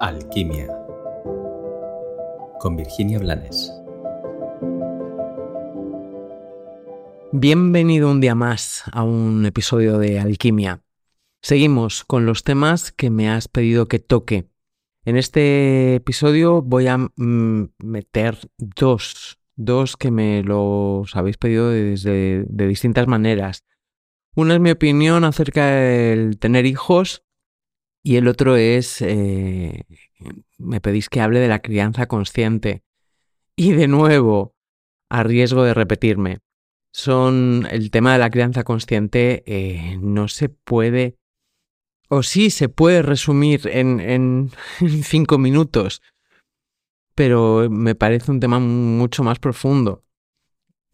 Alquimia con Virginia Blanes. Bienvenido un día más a un episodio de Alquimia. Seguimos con los temas que me has pedido que toque. En este episodio voy a mm, meter dos, dos que me los habéis pedido desde, de distintas maneras. Una es mi opinión acerca del tener hijos y el otro es, eh, me pedís que hable de la crianza consciente. Y de nuevo, a riesgo de repetirme, son el tema de la crianza consciente eh, no se puede, o sí se puede resumir en, en cinco minutos, pero me parece un tema mucho más profundo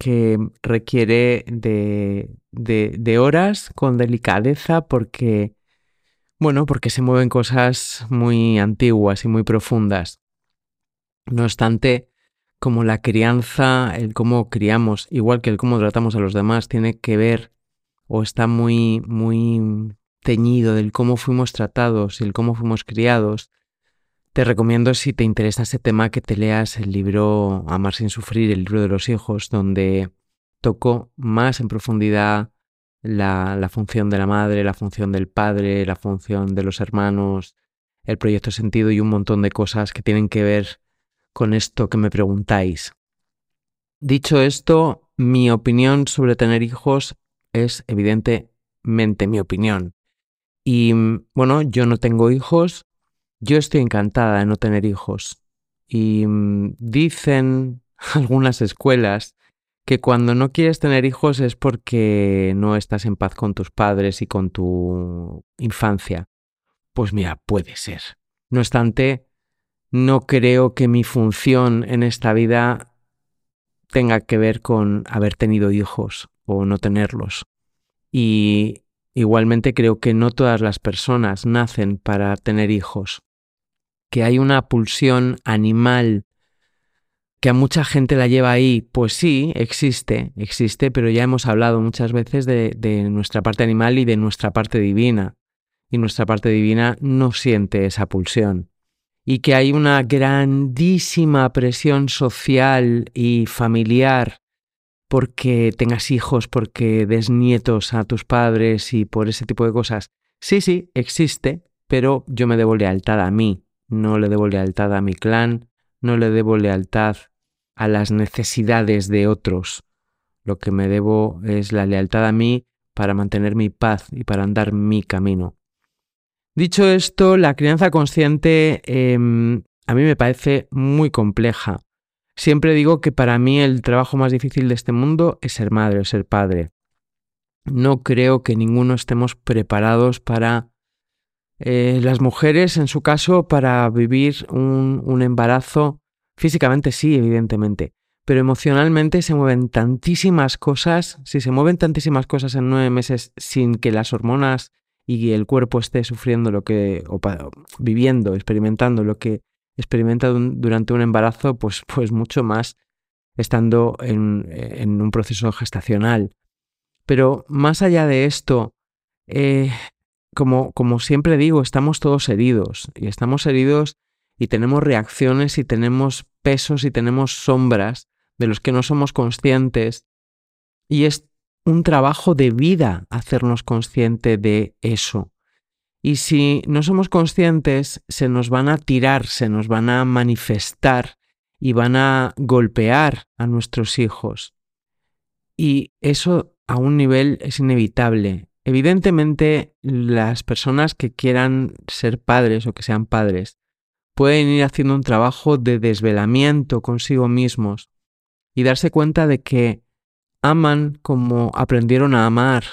que requiere de, de, de horas con delicadeza porque bueno, porque se mueven cosas muy antiguas y muy profundas. No obstante, como la crianza, el cómo criamos, igual que el cómo tratamos a los demás, tiene que ver o está muy, muy teñido del cómo fuimos tratados y el cómo fuimos criados, te recomiendo si te interesa ese tema que te leas el libro Amar sin sufrir, el libro de los hijos, donde toco más en profundidad la, función de la madre, la función del padre, la función de los hermanos, el proyecto sentido y un montón de cosas que tienen que ver con esto que me preguntáis. Dicho esto, mi opinión sobre tener hijos es evidentemente mi opinión. Y bueno, yo no tengo hijos, yo estoy encantada de no tener hijos. Y mm, dicen algunas escuelas que cuando no quieres tener hijos es porque no estás en paz con tus padres y con tu infancia. Pues mira, puede ser. No obstante, no creo que mi función en esta vida tenga que ver con haber tenido hijos o no tenerlos. Y igualmente creo que no todas las personas nacen para tener hijos. Que hay una pulsión animal que a mucha gente la lleva ahí, pues sí, existe, existe, pero ya hemos hablado muchas veces de, nuestra parte animal y de nuestra parte divina. Y nuestra parte divina no siente esa pulsión. Y que hay una grandísima presión social y familiar porque tengas hijos, porque des nietos a tus padres y por ese tipo de cosas. Sí, sí, existe, pero yo me debo lealtad a mí, no le debo lealtad a mi clan, no le debo lealtad a las necesidades de otros. Lo que me debo es la lealtad a mí para mantener mi paz y para andar mi camino. Dicho esto, la crianza consciente em, a mí me parece muy compleja. Siempre digo que para mí el trabajo más difícil de este mundo es ser madre o ser padre. No creo que ninguno estemos preparados para, eh, las mujeres en su caso, para vivir un embarazo Físicamente sí, evidentemente, pero emocionalmente se mueven tantísimas cosas, si se mueven tantísimas cosas en nueve meses sin que las hormonas y el cuerpo esté sufriendo lo que, o viviendo, experimentando lo que experimenta durante un embarazo, pues, pues mucho más estando en, en un proceso gestacional. Pero más allá de esto, eh, como, como siempre digo, estamos todos heridos y estamos heridos y tenemos reacciones y tenemos pesos y tenemos sombras de los que no somos conscientes. Y es un trabajo de vida hacernos consciente de eso. Y si no somos conscientes, se nos van a tirar, se nos van a manifestar y van a golpear a nuestros hijos. Y eso a un nivel es inevitable. Evidentemente, las personas que quieran ser padres o que sean padres pueden ir haciendo un trabajo de desvelamiento consigo mismos y darse cuenta de que aman como aprendieron a amar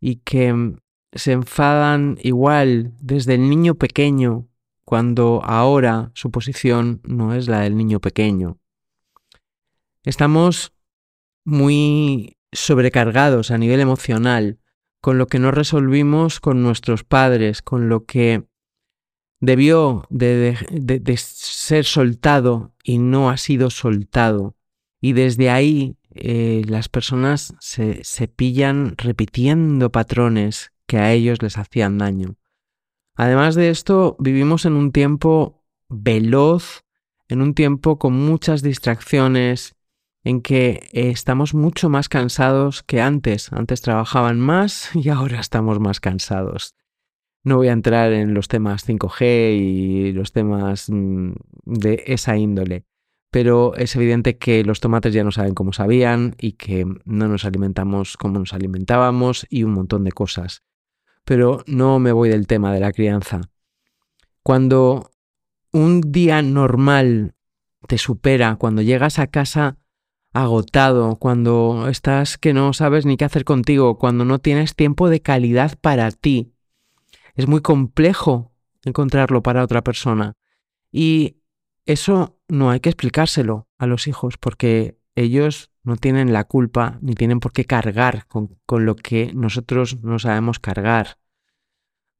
y que se enfadan igual desde el niño pequeño cuando ahora su posición no es la del niño pequeño. Estamos muy sobrecargados a nivel emocional con lo que no resolvimos con nuestros padres, con lo que debió de, ser soltado y no ha sido soltado. Y desde ahí eh, las personas se, se pillan repitiendo patrones que a ellos les hacían daño. Además de esto, vivimos en un tiempo veloz, en un tiempo con muchas distracciones, en que estamos mucho más cansados que antes. Antes trabajaban más y ahora estamos más cansados. No voy a entrar en los temas 5G y los temas mm, de esa índole, pero es evidente que los tomates ya no saben cómo sabían y que no nos alimentamos como nos alimentábamos y un montón de cosas. Pero no me voy del tema de la crianza. Cuando un día normal te supera, cuando llegas a casa agotado, cuando estás que no sabes ni qué hacer contigo, cuando no tienes tiempo de calidad para ti, es muy complejo encontrarlo para otra persona. Y eso no hay que explicárselo a los hijos porque ellos no tienen la culpa ni tienen por qué cargar con, con lo que nosotros no sabemos cargar.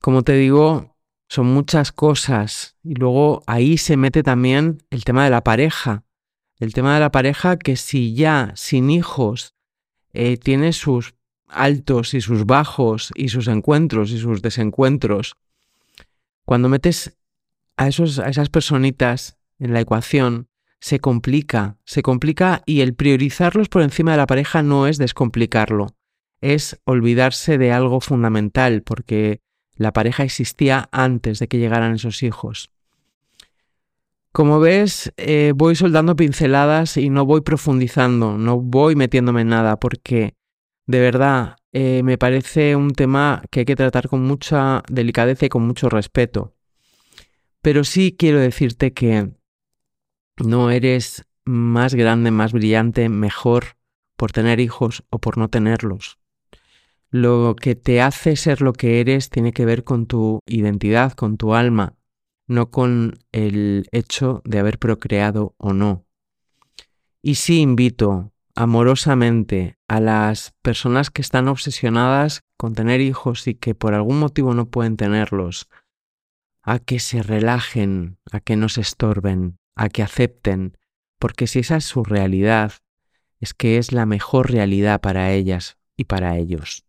Como te digo, son muchas cosas y luego ahí se mete también el tema de la pareja. El tema de la pareja que si ya sin hijos eh, tiene sus altos y sus bajos y sus encuentros y sus desencuentros, cuando metes a, esos, a esas personitas en la ecuación, se complica, se complica y el priorizarlos por encima de la pareja no es descomplicarlo, es olvidarse de algo fundamental, porque la pareja existía antes de que llegaran esos hijos. Como ves, eh, voy soldando pinceladas y no voy profundizando, no voy metiéndome en nada, porque de verdad eh, me parece un tema que hay que tratar con mucha delicadeza y con mucho respeto. Pero sí quiero decirte que no eres más grande, más brillante, mejor por tener hijos o por no tenerlos. Lo que te hace ser lo que eres tiene que ver con tu identidad, con tu alma, no con el hecho de haber procreado o no. Y sí invito amorosamente a las personas que están obsesionadas con tener hijos y que por algún motivo no pueden tenerlos, a que se relajen, a que no se estorben, a que acepten, porque si esa es su realidad, es que es la mejor realidad para ellas y para ellos.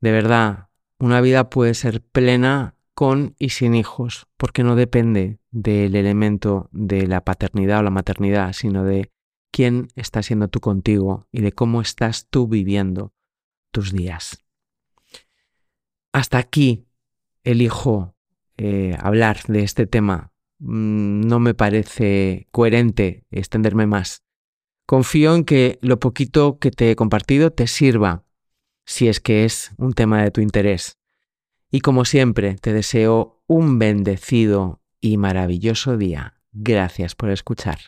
De verdad, una vida puede ser plena con y sin hijos, porque no depende del elemento de la paternidad o la maternidad, sino de quién está siendo tú contigo y de cómo estás tú viviendo tus días. Hasta aquí elijo eh, hablar de este tema. Mm, no me parece coherente extenderme más. Confío en que lo poquito que te he compartido te sirva si es que es un tema de tu interés. Y como siempre, te deseo un bendecido y maravilloso día. Gracias por escuchar.